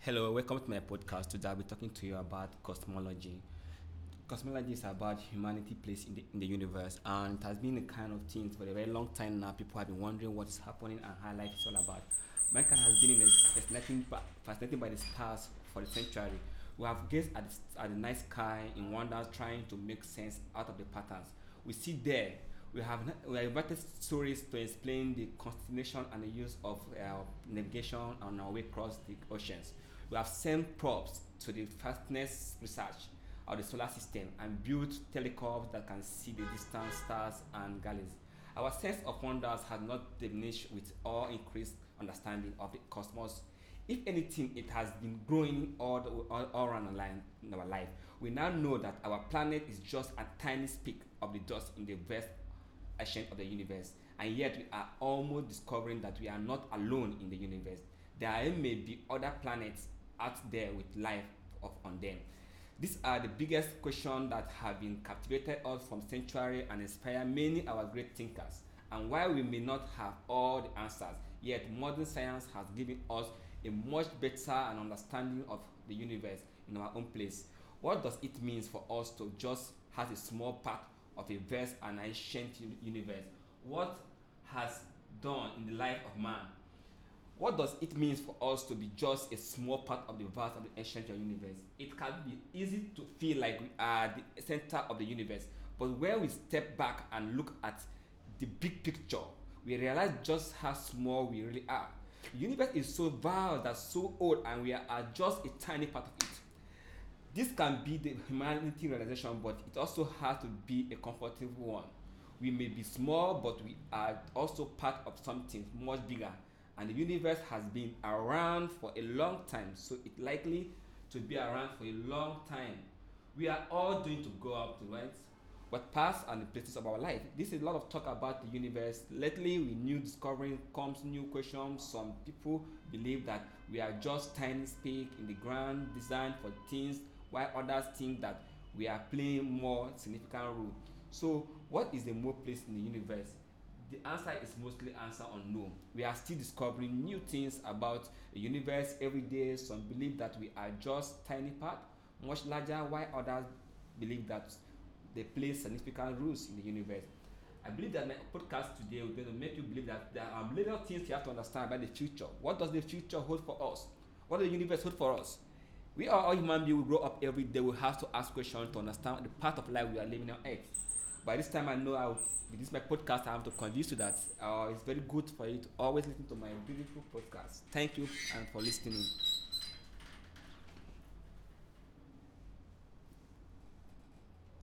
Hello, welcome to my podcast. Today I'll be talking to you about cosmology. Cosmology is about humanity place in the, in the universe, and it has been a kind of thing for a very long time now. People have been wondering what is happening and how life is all about. Mankind has been in a fascinating, fascinated by the stars for the century. We have gazed at at the night sky in wonder, trying to make sense out of the patterns. We see there we have we have invited stories to explain the constellation and the use of uh, navigation on our way across the oceans. We have sent probes to the fastness research of the solar system and built telescopes that can see the distant stars and galaxies. Our sense of wonders has not diminished with our increased understanding of the cosmos. If anything, it has been growing all, the, all, all around line, in our life. We now know that our planet is just a tiny speck of the dust in the vast ocean of the universe, and yet we are almost discovering that we are not alone in the universe. There may be other planets out there with life of, on them. These are the biggest questions that have been captivated us from century and inspire many our great thinkers. And while we may not have all the answers, yet modern science has given us a much better and understanding of the universe in our own place. What does it mean for us to just have a small part of a vast and ancient universe? What has done in the life of man what does it mean for us to be just a small part of the vast and ancient universe? It can be easy to feel like we are the center of the universe, but when we step back and look at the big picture, we realize just how small we really are. The universe is so vast, that's so old, and we are just a tiny part of it. This can be the humanity realization, but it also has to be a comfortable one. We may be small, but we are also part of something much bigger. And the universe has been around for a long time so it's likely to be around for a long time. We are all going to go up to right? What past and the places of our life. This is a lot of talk about the universe. Lately with new discovering comes new questions. Some people believe that we are just tiny speck in the ground designed for things while others think that we are playing more significant role so what is the more place in the universe the answer is mostly answer unknown. We are still discovering new things about the universe every day. Some believe that we are just tiny part, much larger, while others believe that they play significant roles in the universe. I believe that my podcast today will to make you believe that there are little things you have to understand about the future. What does the future hold for us? What does the universe hold for us? We are all human beings. We grow up every day. We have to ask questions to understand the part of life we are living on earth by this time I know I would, with this my podcast I have to convince you that uh, it's very good for you to always listen to my beautiful podcast. Thank you and for listening.